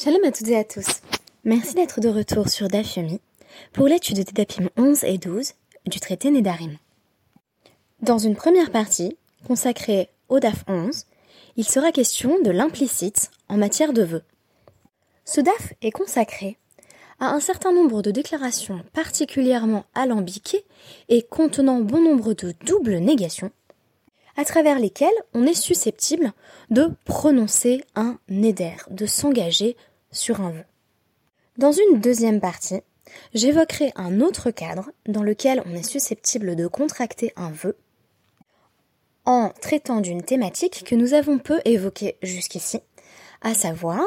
Shalom à toutes et à tous. Merci d'être de retour sur Dafyomi pour l'étude des Dapim 11 et 12 du traité Nedarim. Dans une première partie, consacrée au DAF 11, il sera question de l'implicite en matière de vœux. Ce DAF est consacré à un certain nombre de déclarations particulièrement alambiquées et contenant bon nombre de doubles négations, à travers lesquelles on est susceptible de prononcer un neder, de s'engager sur un vœu. Dans une deuxième partie, j'évoquerai un autre cadre dans lequel on est susceptible de contracter un vœu en traitant d'une thématique que nous avons peu évoquée jusqu'ici, à savoir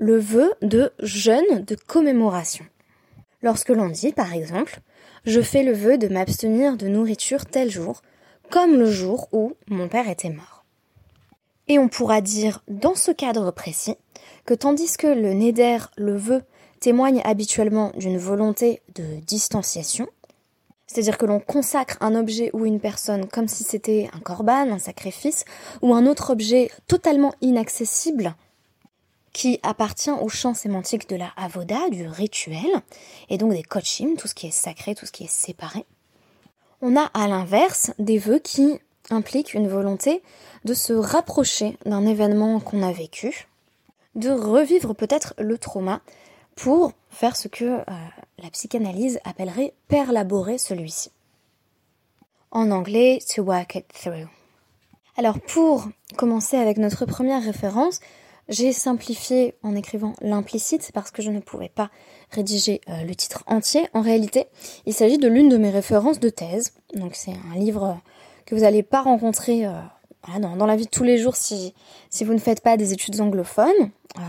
le vœu de jeûne de commémoration. Lorsque l'on dit, par exemple, je fais le vœu de m'abstenir de nourriture tel jour, comme le jour où mon père était mort. Et on pourra dire, dans ce cadre précis, que tandis que le neder, le vœu, témoigne habituellement d'une volonté de distanciation, c'est-à-dire que l'on consacre un objet ou une personne comme si c'était un corban, un sacrifice, ou un autre objet totalement inaccessible qui appartient au champ sémantique de la avoda, du rituel, et donc des kochim, tout ce qui est sacré, tout ce qui est séparé. On a à l'inverse des vœux qui impliquent une volonté de se rapprocher d'un événement qu'on a vécu, de revivre peut-être le trauma pour faire ce que euh, la psychanalyse appellerait perlaborer celui-ci. En anglais, to work it through. Alors pour commencer avec notre première référence, j'ai simplifié en écrivant l'implicite parce que je ne pouvais pas rédiger euh, le titre entier. En réalité, il s'agit de l'une de mes références de thèse. Donc c'est un livre que vous n'allez pas rencontrer euh, dans, la vie de tous les jours si, si vous ne faites pas des études anglophones. Euh,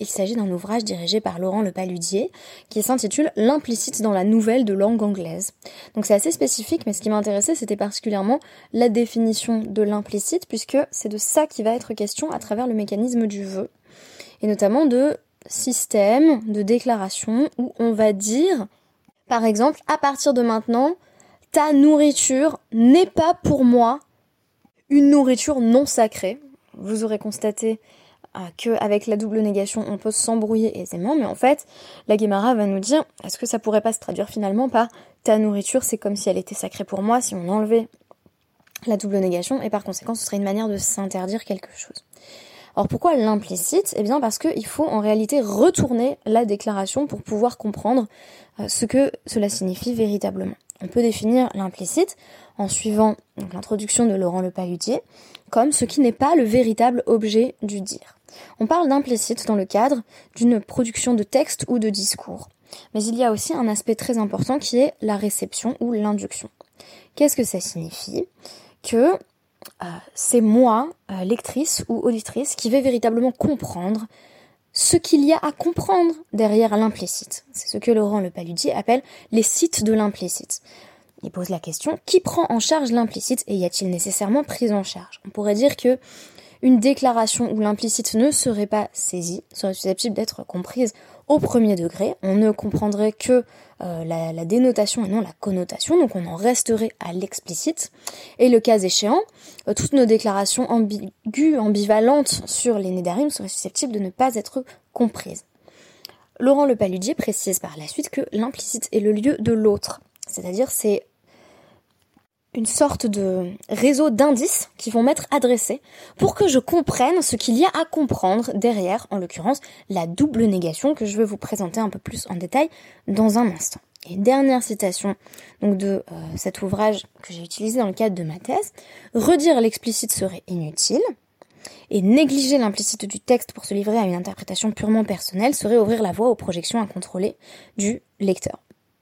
il s'agit d'un ouvrage dirigé par Laurent Le Paludier qui s'intitule L'implicite dans la nouvelle de langue anglaise. Donc c'est assez spécifique, mais ce qui m'intéressait c'était particulièrement la définition de l'implicite puisque c'est de ça qui va être question à travers le mécanisme du vœu et notamment de système de déclaration où on va dire par exemple à partir de maintenant ta nourriture n'est pas pour moi une nourriture non sacrée. Vous aurez constaté euh, qu'avec la double négation, on peut s'embrouiller aisément, mais en fait, la Guémara va nous dire, est-ce que ça pourrait pas se traduire finalement par ta nourriture, c'est comme si elle était sacrée pour moi, si on enlevait la double négation, et par conséquent, ce serait une manière de s'interdire quelque chose. Alors pourquoi l'implicite? Eh bien parce qu'il faut en réalité retourner la déclaration pour pouvoir comprendre euh, ce que cela signifie véritablement. On peut définir l'implicite en suivant l'introduction de Laurent Le Palutier comme ce qui n'est pas le véritable objet du dire. On parle d'implicite dans le cadre d'une production de texte ou de discours. Mais il y a aussi un aspect très important qui est la réception ou l'induction. Qu'est-ce que ça signifie? Que euh, c'est moi, euh, lectrice ou auditrice, qui vais véritablement comprendre ce qu'il y a à comprendre derrière l'implicite. C'est ce que Laurent Le Paludier appelle les sites de l'implicite. Il pose la question qui prend en charge l'implicite et y a-t-il nécessairement prise en charge? On pourrait dire que une déclaration où l'implicite ne serait pas saisie serait susceptible d'être comprise au premier degré. On ne comprendrait que euh, la, dénotation et non la connotation, donc on en resterait à l'explicite. Et le cas échéant, euh, toutes nos déclarations ambiguës, ambivalentes sur les nédarim seraient susceptibles de ne pas être comprises. Laurent Le Paludier précise par la suite que l'implicite est le lieu de l'autre, c'est-à-dire c'est une sorte de réseau d'indices qui vont m'être adressés pour que je comprenne ce qu'il y a à comprendre derrière, en l'occurrence, la double négation que je vais vous présenter un peu plus en détail dans un instant. Et dernière citation donc de euh, cet ouvrage que j'ai utilisé dans le cadre de ma thèse, redire l'explicite serait inutile et négliger l'implicite du texte pour se livrer à une interprétation purement personnelle serait ouvrir la voie aux projections incontrôlées du lecteur.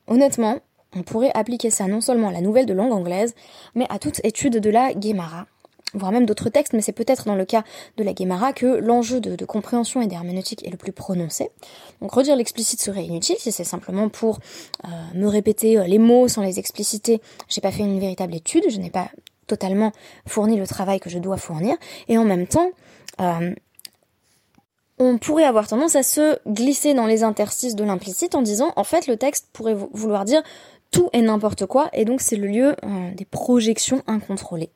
Honnêtement, on pourrait appliquer ça non seulement à la nouvelle de langue anglaise, mais à toute étude de la Guémara, voire même d'autres textes, mais c'est peut-être dans le cas de la Guémara que l'enjeu de, compréhension et d'herméneutique est le plus prononcé. Donc redire l'explicite serait inutile si c'est simplement pour euh, me répéter euh, les mots sans les expliciter. J'ai pas fait une véritable étude, je n'ai pas totalement fourni le travail que je dois fournir, et en même temps, euh, on pourrait avoir tendance à se glisser dans les interstices de l'implicite en disant en fait le texte pourrait vouloir dire tout et n'importe quoi, et donc c'est le lieu euh, des projections incontrôlées.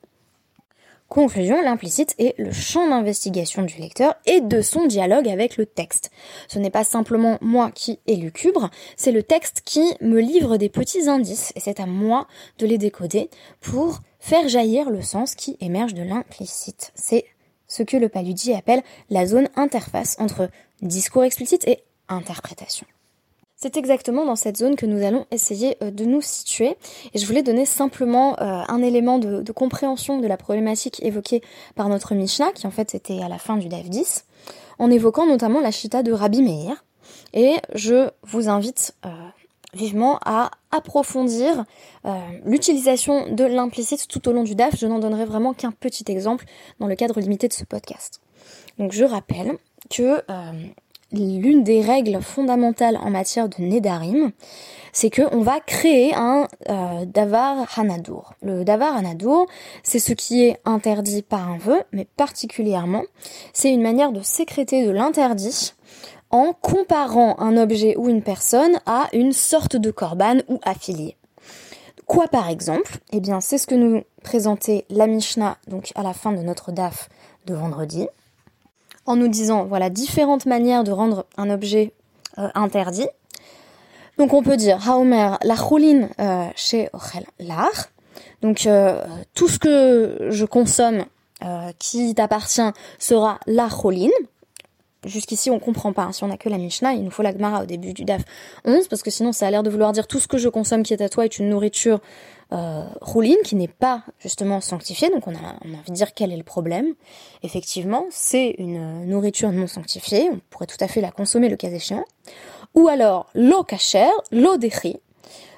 Conclusion, l'implicite est le champ d'investigation du lecteur et de son dialogue avec le texte. Ce n'est pas simplement moi qui élucubre, c'est le texte qui me livre des petits indices et c'est à moi de les décoder pour faire jaillir le sens qui émerge de l'implicite. C'est ce que le paludi appelle la zone interface entre discours explicite et interprétation. C'est exactement dans cette zone que nous allons essayer euh, de nous situer. Et je voulais donner simplement euh, un élément de, compréhension de la problématique évoquée par notre Mishnah, qui en fait était à la fin du DAF 10, en évoquant notamment la chita de Rabbi Meir. Et je vous invite euh, vivement à approfondir l'utilisation de l'implicite tout au long du DAF. Je n'en donnerai vraiment qu'un petit exemple dans le cadre limité de ce podcast. Donc je rappelle que l'une des règles fondamentales en matière de Nedarim, c'est qu'on va créer un euh, Davar Hanadour. Le Davar Hanadour, c'est ce qui est interdit par un vœu, mais particulièrement, c'est une manière de sécréter de l'interdit en comparant un objet ou une personne à une sorte de korban ou affilié. Quoi par exemple? Eh bien, c'est ce que nous présentait la Mishnah, donc à la fin de notre DAF de vendredi en nous disant voilà différentes manières de rendre un objet euh, interdit. Donc on peut dire Haomer la chouline euh, chez Ochel l'art. Donc euh, tout ce que je consomme qui t'appartient sera la chouline. Jusqu'ici, on comprend pas. Hein. Si on a que la Mishnah, il nous faut la Gemara au début du DAF 11, parce que sinon, ça a l'air de vouloir dire tout ce que je consomme qui est à toi est une nourriture euh, rouline qui n'est pas justement sanctifiée. Donc, on a, on a envie de dire quel est le problème. Effectivement, c'est une nourriture non sanctifiée. On pourrait tout à fait la consommer le cas échéant. Ou alors, l'eau cachère, l'eau décrit.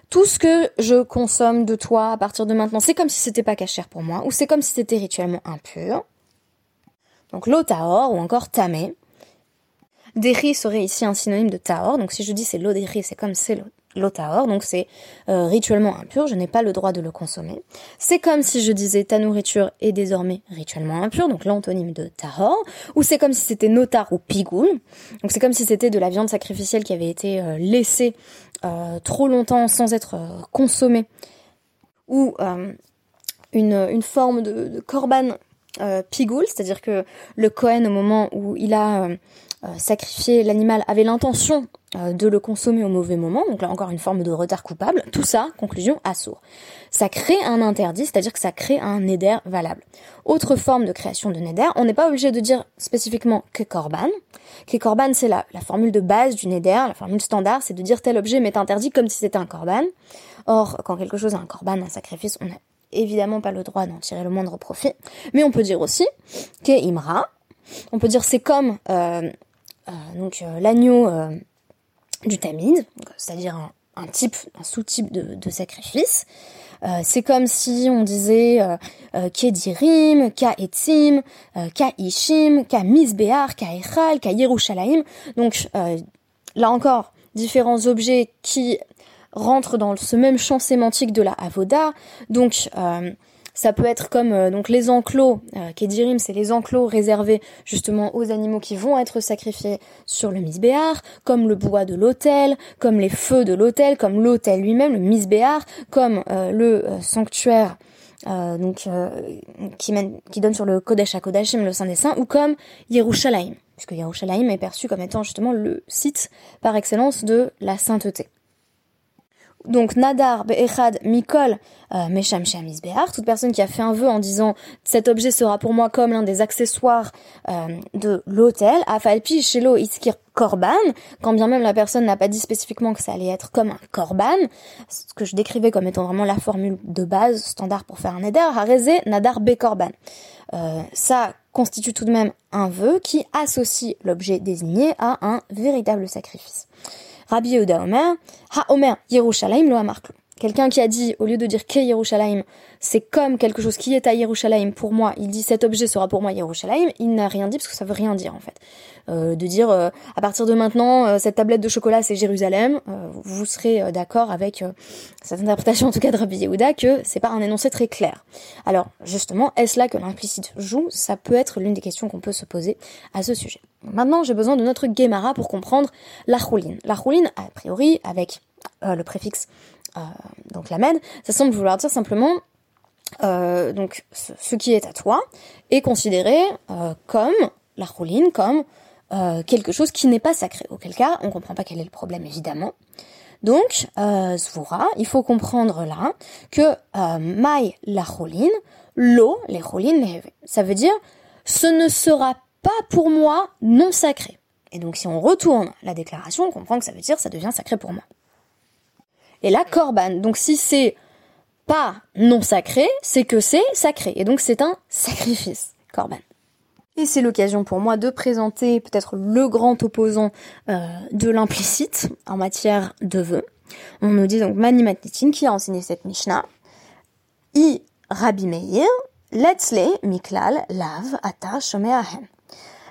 Tout ce que je consomme de toi à partir de maintenant, c'est comme si c'était pas cachère pour moi, ou c'est comme si c'était rituellement impur. Donc l'eau taor ou encore tamé. Deri serait ici un synonyme de tahor, donc si je dis c'est l'eau deri, c'est comme c'est l'eau tahor, donc c'est euh, rituellement impur, je n'ai pas le droit de le consommer. C'est comme si je disais ta nourriture est désormais rituellement impure, donc l'antonyme de tahor, ou c'est comme si c'était notar ou pigoul, donc c'est comme si c'était de la viande sacrificielle qui avait été euh, laissée euh, trop longtemps sans être consommée, ou une, forme de, korban pigoul, c'est-à-dire que le Kohen au moment où il a sacrifier l'animal avait l'intention de le consommer au mauvais moment, donc là encore une forme de retard coupable, tout ça, conclusion, assourd. Ça crée un interdit, c'est-à-dire que ça crée un neder valable. Autre forme de création de neder, on n'est pas obligé de dire spécifiquement que korban. Que korban, c'est la, la formule de base du neder, la formule standard, c'est de dire tel objet m'est interdit comme si c'était un korban. Or, quand quelque chose est un korban, un sacrifice, on n'a évidemment pas le droit d'en tirer le moindre profit. Mais on peut dire aussi que imra, on peut dire c'est comme euh, euh, donc euh, l'agneau euh, du tamid, c'est-à-dire un, type, un sous-type de, sacrifice. c'est comme si on disait euh, Kedirim, Ka Etzim, Ka Ishim, Ka Misbear, Ka Echal, Ka Yerushalayim. Donc là encore, différents objets qui rentrent dans ce même champ sémantique de la Avoda. Donc ça peut être comme euh, donc les enclos, euh, Kedirim, c'est les enclos réservés justement aux animaux qui vont être sacrifiés sur le misbéar, comme le bois de l'autel, comme les feux de l'autel, comme l'autel lui-même, le misbéar, comme euh, le sanctuaire donc qui donne sur le Kodesh à Kodashim, le Saint des Saints, ou comme Yerushalayim, puisque Yerushalayim est perçu comme étant justement le site par excellence de la sainteté. Donc Nadar Be'echad Mikol euh, Mesham Behar, toute personne qui a fait un vœu en disant cet objet sera pour moi comme l'un des accessoires euh, de l'hôtel, Afalpi Shelo Iskir Korban, quand bien même la personne n'a pas dit spécifiquement que ça allait être comme un Korban, ce que je décrivais comme étant vraiment la formule de base standard pour faire un Neder, Hareze Nadar Be Korban. Euh, ça constitue tout de même un vœu qui associe l'objet désigné à un véritable sacrifice. Rabbi Yehuda Omer, Ha Omer Yerushalayim lo amarklo. Quelqu'un qui a dit, au lieu de dire que Yerushalayim, c'est comme quelque chose qui est à Yerushalayim pour moi, il dit cet objet sera pour moi Yerushalayim, il n'a rien dit parce que ça veut rien dire en fait. Euh, de dire, euh, à partir de maintenant, euh, cette tablette de chocolat c'est Jérusalem, vous serez d'accord avec cette interprétation en tout cas de Rabbi Yehuda que c'est pas un énoncé très clair. Alors justement, est-ce là que l'implicite joue? Ça peut être l'une des questions qu'on peut se poser à ce sujet. Maintenant, j'ai besoin de notre Gemara pour comprendre la rouline. La rouline, a priori, avec le préfixe euh, donc la ça semble vouloir dire simplement donc ce, qui est à toi est considéré comme la rouline, comme quelque chose qui n'est pas sacré. Auquel cas, on comprend pas quel est le problème évidemment. Donc, euh, il faut comprendre là que euh, Mai la rouline, l'eau, les roulines, ça veut dire ce ne sera pas pour moi non sacré. Et donc si on retourne la déclaration, on comprend que ça veut dire ça devient sacré pour moi. Et là, korban, donc si c'est pas non sacré, c'est que c'est sacré. Et donc c'est un sacrifice, korban. Et c'est l'occasion pour moi de présenter peut-être le grand opposant euh, de l'implicite en matière de vœux. On nous dit donc Mani Matnitin qui a enseigné cette Mishnah. I Rabbi Meir, Letzle Miklal Lav Ata Shomeahem.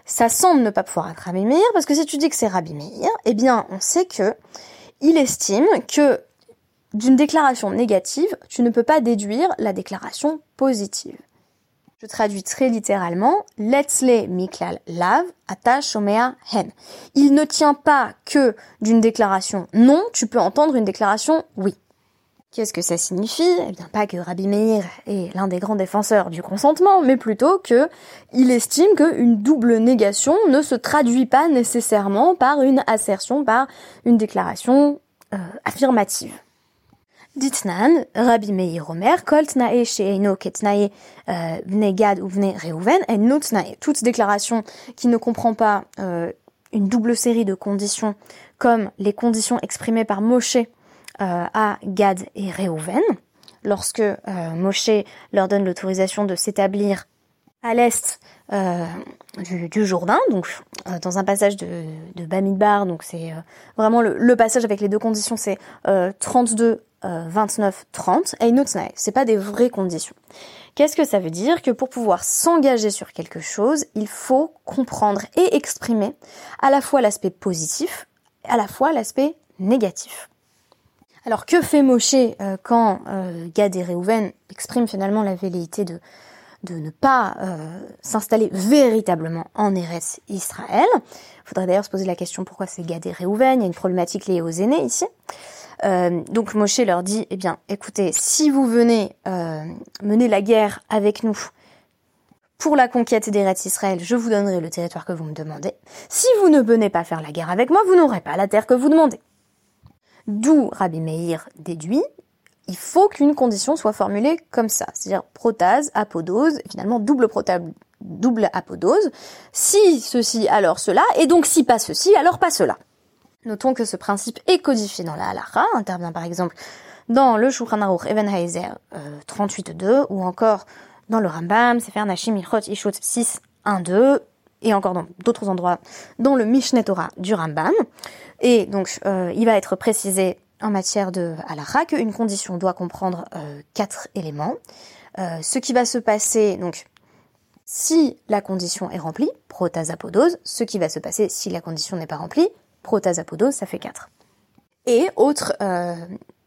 Ça semble ne pas pouvoir être Rabbi Meir parce que si tu dis que c'est Rabbi Meir, eh bien on sait que il estime que d'une déclaration négative, tu ne peux pas déduire la déclaration positive. Je traduis très littéralement, Letzle Miklal Lav Ata Shomea Hen. Il ne tient pas que d'une déclaration non, tu peux entendre une déclaration oui. Qu'est-ce que ça signifie? Eh bien, pas que Rabbi Meir est l'un des grands défenseurs du consentement, mais plutôt que il estime qu'une double négation ne se traduit pas nécessairement par une assertion, par une déclaration euh, affirmative. Ditnan, Rabbi Meir Omer, Kol Tnae Sheino Ketnae Vnegad ou Vne Reuven, et. Toute déclaration qui ne comprend pas euh, une double série de conditions comme les conditions exprimées par Moshe euh, à Gad et Reuven, lorsque euh, Moshe leur donne l'autorisation de s'établir à l'est euh, du, du, Jourdain, donc euh, dans un passage de, de Bamidbar, donc c'est vraiment le, le, passage avec les deux conditions, c'est 32 29, 30, et ce c'est pas des vraies conditions. Qu'est-ce que ça veut dire? Que pour pouvoir s'engager sur quelque chose, il faut comprendre et exprimer à la fois l'aspect positif, à la fois l'aspect négatif. Alors que fait Moshe euh, quand euh, Gad et Reuven expriment finalement la velléité de, ne pas euh, s'installer véritablement en Eretz Israël? Faudrait d'ailleurs se poser la question pourquoi c'est Gad et Reuven, il y a une problématique liée aux aînés ici. Euh, donc Moshe leur dit, eh bien, écoutez, si vous venez mener la guerre avec nous pour la conquête des rêves Israël, je vous donnerai le territoire que vous me demandez. Si vous ne venez pas faire la guerre avec moi, vous n'aurez pas la terre que vous demandez. D'où Rabbi Meir déduit, il faut qu'une condition soit formulée comme ça, c'est-à-dire protase, apodose, finalement double apodose. Si ceci, alors cela, et donc si pas ceci, alors pas cela. Notons que ce principe est codifié dans la halakha, intervient par exemple dans le Shulchan Aruch Even Heiser euh, 38.2 ou encore dans le Rambam, Sefer Nashim Ilchot Ishut 6.1.2 et encore dans d'autres endroits dans le Mishneh Torah du Rambam. Et donc euh, il va être précisé en matière de halakha qu'une condition doit comprendre euh, quatre éléments. Euh, ce qui va se passer donc si la condition est remplie, protasapodose, ce qui va se passer si la condition n'est pas remplie, protasapodose, ça fait 4. Et autre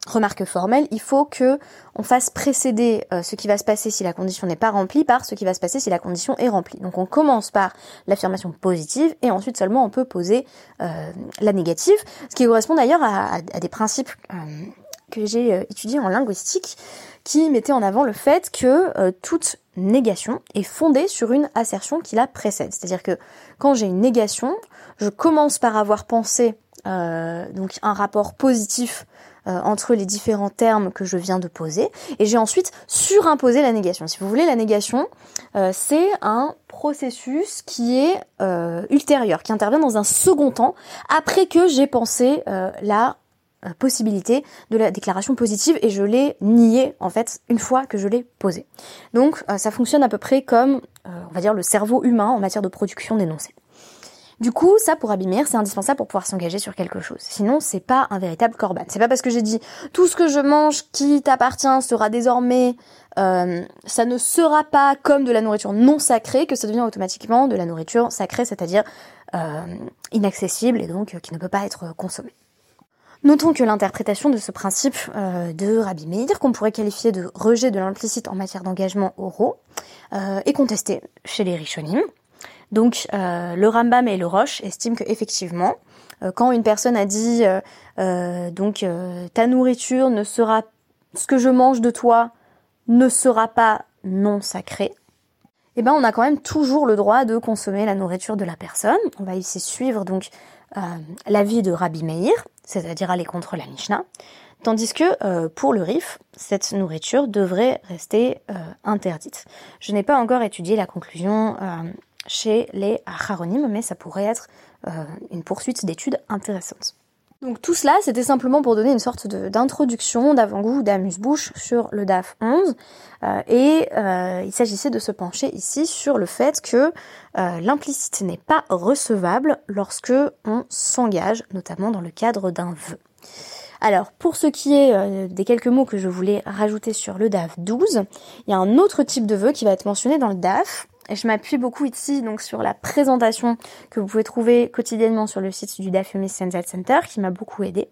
remarque formelle, il faut que on fasse précéder euh, ce qui va se passer si la condition n'est pas remplie par ce qui va se passer si la condition est remplie. Donc on commence par l'affirmation positive et ensuite seulement on peut poser euh, la négative, ce qui correspond d'ailleurs à, des principes que j'ai étudiés en linguistique qui mettaient en avant le fait que toute négation est fondée sur une assertion qui la précède. C'est-à-dire que quand j'ai une négation, je commence par avoir pensé euh, donc un rapport positif euh, entre les différents termes que je viens de poser, et j'ai ensuite surimposé la négation. Si vous voulez, la négation, euh, c'est un processus qui est ultérieur, qui intervient dans un second temps, après que j'ai pensé la possibilité de la déclaration positive et je l'ai nié en fait une fois que je l'ai posée. Donc ça fonctionne à peu près comme on va dire le cerveau humain en matière de production d'énoncés. Du coup, ça pour abîmer, c'est indispensable pour pouvoir s'engager sur quelque chose. Sinon, c'est pas un véritable corban. C'est pas parce que j'ai dit tout ce que je mange qui t'appartient sera désormais, euh, ça ne sera pas comme de la nourriture non sacrée que ça devient automatiquement de la nourriture sacrée, c'est-à-dire euh, inaccessible et donc euh, qui ne peut pas être consommée. Notons que l'interprétation de ce principe euh, de Rabbi Meir, qu'on pourrait qualifier de rejet de l'implicite en matière d'engagement oraux, euh, est contestée chez les Rishonim. Donc euh, le Rambam et le Roche estiment que effectivement, euh, quand une personne a dit euh, donc ta nourriture ne sera ce que je mange de toi ne sera pas non sacré, eh ben on a quand même toujours le droit de consommer la nourriture de la personne. On va ici suivre donc l'avis de Rabbi Meir, c'est-à-dire aller contre la Mishnah, tandis que pour le Rif, cette nourriture devrait rester interdite. Je n'ai pas encore étudié la conclusion chez les Acharonim, mais ça pourrait être une poursuite d'études intéressantes. Donc tout cela, c'était simplement pour donner une sorte d'introduction, d'avant-goût, d'amuse-bouche sur le DAF 11. Euh, et euh, il s'agissait de se pencher ici sur le fait que euh, l'implicite n'est pas recevable lorsque on s'engage, notamment dans le cadre d'un vœu. Alors, pour ce qui est des quelques mots que je voulais rajouter sur le DAF 12, il y a un autre type de vœu qui va être mentionné dans le DAF, je m'appuie beaucoup ici sur la présentation que vous pouvez trouver quotidiennement sur le site du Dafyomi Sensat Center qui m'a beaucoup aidé.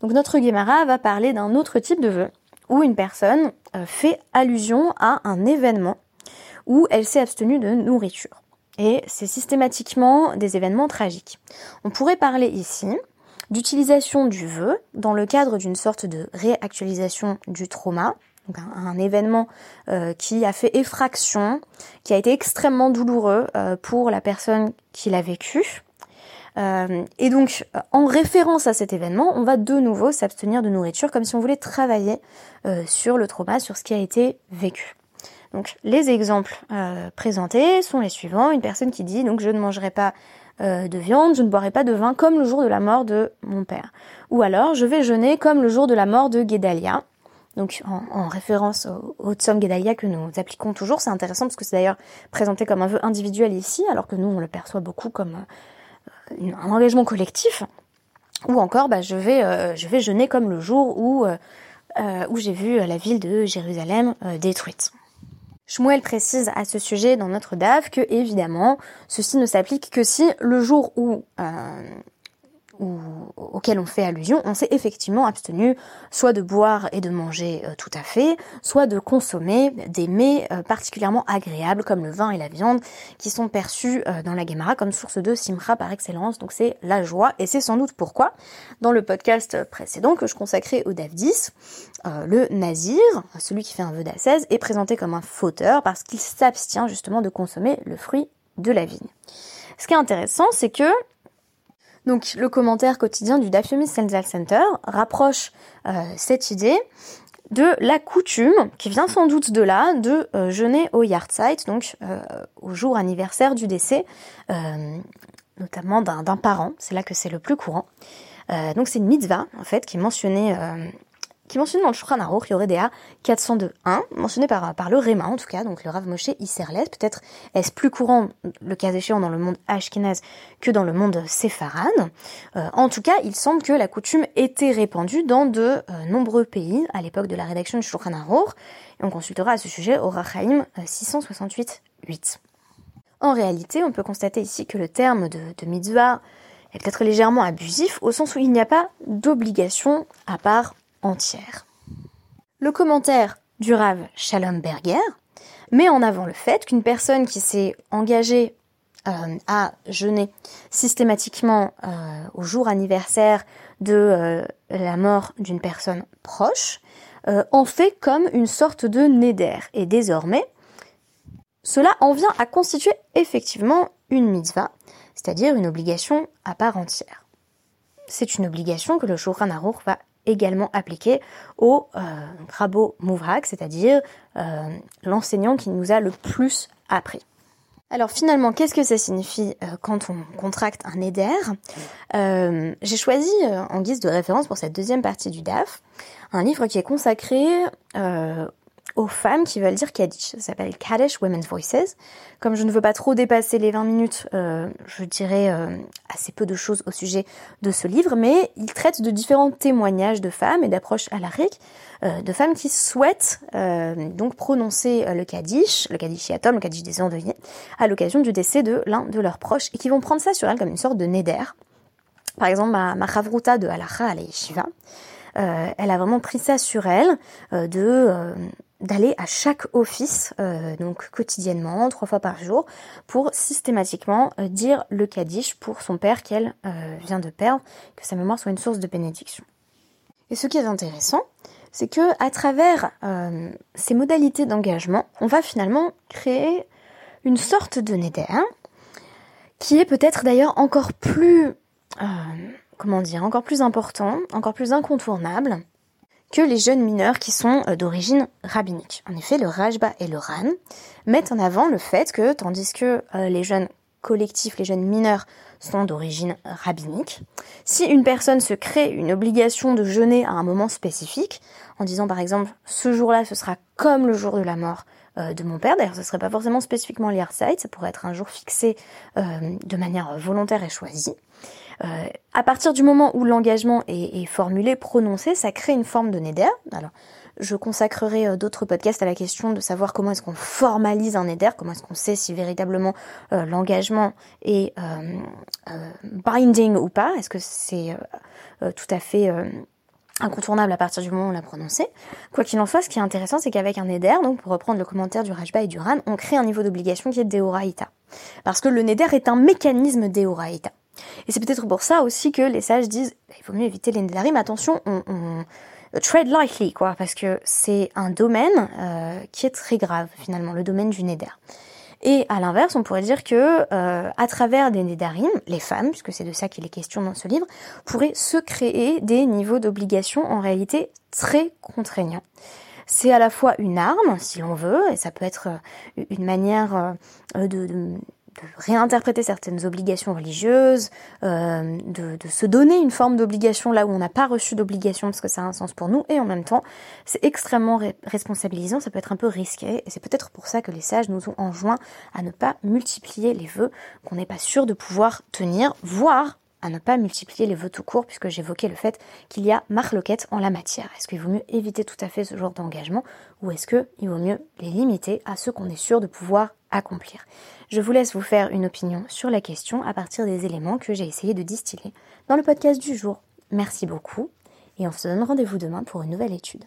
Donc notre Guémara va parler d'un autre type de vœu où une personne euh, fait allusion à un événement où elle s'est abstenue de nourriture. Et c'est systématiquement des événements tragiques. On pourrait parler ici d'utilisation du vœu dans le cadre d'une sorte de réactualisation du trauma, un, événement euh, qui a fait effraction, qui a été extrêmement douloureux euh, pour la personne qui l'a vécu. Euh, et donc, en référence à cet événement, on va de nouveau s'abstenir de nourriture, comme si on voulait travailler sur le trauma, sur ce qui a été vécu. Donc, les exemples présentés sont les suivants. Une personne qui dit, donc, je ne mangerai pas de viande, je ne boirai pas de vin comme le jour de la mort de mon père. Ou alors, je vais jeûner comme le jour de la mort de Guédalia donc en, référence au, au Tsum que nous appliquons toujours. C'est intéressant parce que c'est d'ailleurs présenté comme un vœu individuel ici, alors que nous on le perçoit beaucoup comme euh, un engagement collectif. Ou encore, bah, je vais euh, je vais jeûner comme le jour où euh, où j'ai vu la ville de Jérusalem détruite. Shmuel précise à ce sujet dans notre DAF que évidemment ceci ne s'applique que si le jour où ou, auquel on fait allusion, on s'est effectivement abstenu soit de boire et de manger euh, tout à fait, soit de consommer des mets euh, particulièrement agréables comme le vin et la viande qui sont perçus euh, dans la Gemara comme source de simra par excellence. Donc c'est la joie et c'est sans doute pourquoi dans le podcast précédent que je consacrais au DAF 10, le nazir, celui qui fait un vœu d'assaise, est présenté comme un fauteur parce qu'il s'abstient justement de consommer le fruit de la vigne. Ce qui est intéressant, c'est que donc le commentaire quotidien du Dafyomi Sensal Center rapproche euh, cette idée de la coutume, qui vient sans doute de là, de euh, jeûner au Yartzeit, donc euh, au jour anniversaire du décès, notamment d'un parent, c'est là que c'est le plus courant. donc c'est une mitzvah, en fait, qui est mentionnée qui mentionne dans le Shulchan Aruch, Yoredea 402.1, mentionné par, par le Réma en tout cas, donc le Rav Moshe Isserles. Peut-être est-ce plus courant, le cas échéant, dans le monde Ashkenaz que dans le monde Sepharad. Euh, en tout cas, il semble que la coutume était répandue dans de euh, nombreux pays à l'époque de la rédaction du Shulchan Aruch, et on consultera à ce sujet au Rachaim 668.8. Euh, en réalité, on peut constater ici que le terme de, de mitzvah est peut-être légèrement abusif, au sens où il n'y a pas d'obligation à part Le commentaire du Rav Shalom Berger met en avant le fait qu'une personne qui s'est engagée euh, à jeûner systématiquement euh, au jour anniversaire de euh, la mort d'une personne proche en fait comme une sorte de néder. Et désormais, cela en vient à constituer effectivement une mitzvah, c'est-à-dire une obligation à part entière. C'est une obligation que le Shulchan Aruch va également appliqué au euh, Rabo Mouvrak, c'est-à-dire euh, l'enseignant qui nous a le plus appris. Alors finalement, qu'est-ce que ça signifie euh, quand on contracte un éder? Euh, J'ai choisi en guise de référence pour cette deuxième partie du DAF un livre qui est consacré aux femmes qui veulent dire Kaddish. Ça s'appelle Kaddish Women's Voices. Comme je ne veux pas trop dépasser les 20 minutes, euh, je dirais euh, assez peu de choses au sujet de ce livre, mais il traite de différents témoignages de femmes et d'approches à euh, de femmes qui souhaitent donc prononcer le Kaddish, le Kaddish Yatom, le Kaddish des endeuillés, à l'occasion du décès de l'un de leurs proches, et qui vont prendre ça sur elles comme une sorte de neder. Par exemple, ma, ma chavruta de Halacha à la Yeshiva, elle a vraiment pris ça sur elle de d'aller à chaque office, euh, donc quotidiennement, trois fois par jour, pour systématiquement euh, dire le Kaddish pour son père qu'elle euh, vient de perdre, que sa mémoire soit une source de bénédiction. Et ce qui est intéressant, c'est que à travers ces modalités d'engagement, on va finalement créer une sorte de neder qui est peut-être d'ailleurs encore plus, comment dire, encore plus important, encore plus incontournable que les jeunes mineurs qui sont euh, d'origine rabbinique. En effet, le Rajba et le Ran mettent en avant le fait que, tandis que les jeunes collectifs, les jeunes mineurs sont d'origine rabbinique. Si une personne se crée une obligation de jeûner à un moment spécifique, en disant par exemple ce jour-là ce sera comme le jour de la mort euh, de mon père, d'ailleurs ce serait pas forcément spécifiquement l'Yarside, ça pourrait être un jour fixé euh, de manière volontaire et choisie. Euh, à partir du moment où l'engagement est, formulé, prononcé, ça crée une forme de neder. Alors, je consacrerai euh, d'autres podcasts à la question de savoir comment est-ce qu'on formalise un éder, comment est-ce qu'on sait si véritablement euh, l'engagement est binding ou pas, est-ce que c'est tout à fait incontournable à partir du moment où on l'a prononcé? Quoi qu'il en soit, ce qui est intéressant, c'est qu'avec un éder, donc pour reprendre le commentaire du Rajba et du Ran, on crée un niveau d'obligation qui est Deoraita. Parce que le neder est un mécanisme Deoraita. Et c'est peut-être pour ça aussi que les sages disent, bah, il vaut mieux éviter les mais attention, on, on tread lightly, quoi, parce que c'est un domaine euh, qui est très grave finalement, le domaine du neder. Et à l'inverse, on pourrait dire que euh, à travers des nedarim, les femmes, puisque c'est de ça qu'il est question dans ce livre, pourraient se créer des niveaux d'obligation en réalité très contraignants. C'est à la fois une arme, si l'on veut, et ça peut être euh, une manière de réinterpréter certaines obligations religieuses, euh, de, de, se donner une forme d'obligation là où on n'a pas reçu d'obligation parce que ça a un sens pour nous, et en même temps, c'est extrêmement responsabilisant, ça peut être un peu risqué, et c'est peut-être pour ça que les sages nous ont enjoint à ne pas multiplier les vœux qu'on n'est pas sûr de pouvoir tenir, voire à ne pas multiplier les vœux tout court, puisque j'évoquais le fait qu'il y a marloquette en la matière. Est-ce qu'il vaut mieux éviter tout à fait ce genre d'engagement, ou est-ce qu'il vaut mieux les limiter à ce qu'on est sûr de pouvoir accomplir? Je vous laisse vous faire une opinion sur la question à partir des éléments que j'ai essayé de distiller dans le podcast du jour. Merci beaucoup, et on se donne rendez-vous demain pour une nouvelle étude.